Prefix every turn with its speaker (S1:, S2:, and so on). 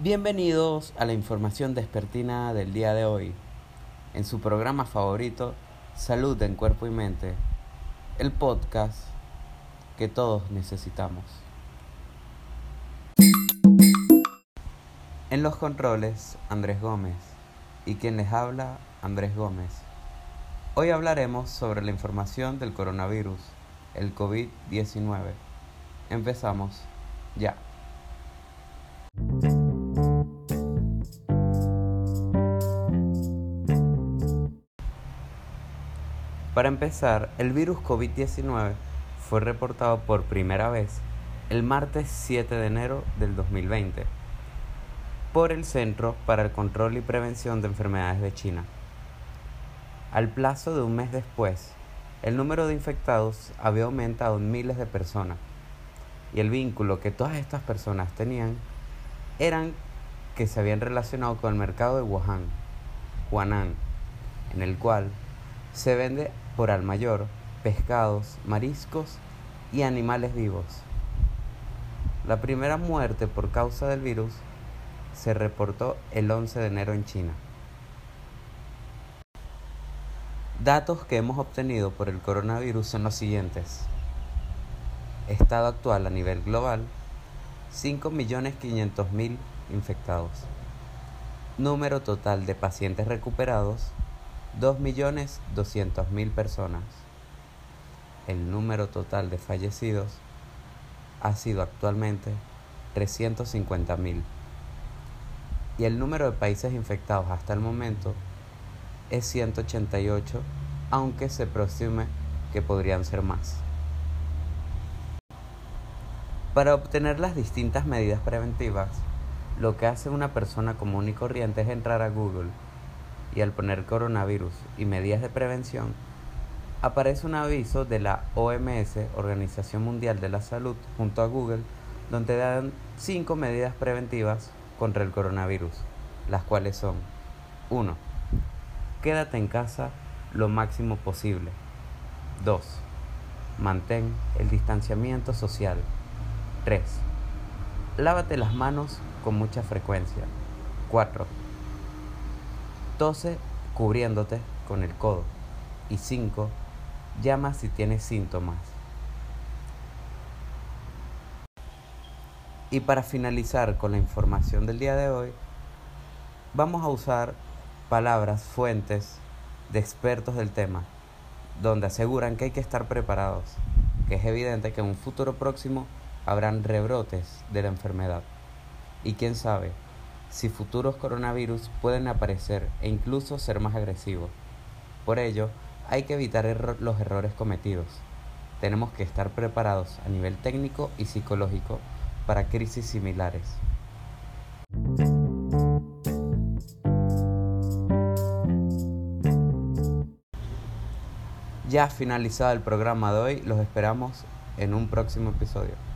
S1: Bienvenidos a la información despertina del día de hoy, en su programa favorito, Salud en Cuerpo y Mente, el podcast que todos necesitamos. En los controles, Andrés Gómez, y quien les habla, Andrés Gómez. Hoy hablaremos sobre la información del coronavirus, el COVID-19. Empezamos ya. Para empezar, el virus COVID-19 fue reportado por primera vez el martes 7 de enero del 2020 por el Centro para el Control y Prevención de Enfermedades de China. Al plazo de un mes después, el número de infectados había aumentado en miles de personas y el vínculo que todas estas personas tenían eran que se habían relacionado con el mercado de Wuhan, Huanan, en el cual se vende por al mayor pescados, mariscos y animales vivos. La primera muerte por causa del virus se reportó el 11 de enero en China. Datos que hemos obtenido por el coronavirus son los siguientes. Estado actual a nivel global, 5.500.000 infectados. Número total de pacientes recuperados, 2.200.000 personas. El número total de fallecidos ha sido actualmente 350.000. Y el número de países infectados hasta el momento es 188, aunque se presume que podrían ser más. Para obtener las distintas medidas preventivas, lo que hace una persona común y corriente es entrar a Google y al poner coronavirus y medidas de prevención, aparece un aviso de la OMS, Organización Mundial de la Salud, junto a Google, donde dan cinco medidas preventivas contra el coronavirus, las cuales son 1. Quédate en casa lo máximo posible. 2. Mantén el distanciamiento social. 3. Lávate las manos con mucha frecuencia. 4. Tose cubriéndote con el codo. Y 5. Llama si tienes síntomas. Y para finalizar con la información del día de hoy, vamos a usar palabras, fuentes de expertos del tema, donde aseguran que hay que estar preparados, que es evidente que en un futuro próximo habrán rebrotes de la enfermedad. Y quién sabe si futuros coronavirus pueden aparecer e incluso ser más agresivos. Por ello, hay que evitar los errores cometidos. Tenemos que estar preparados a nivel técnico y psicológico para crisis similares. Ya finalizado el programa de hoy, los esperamos en un próximo episodio.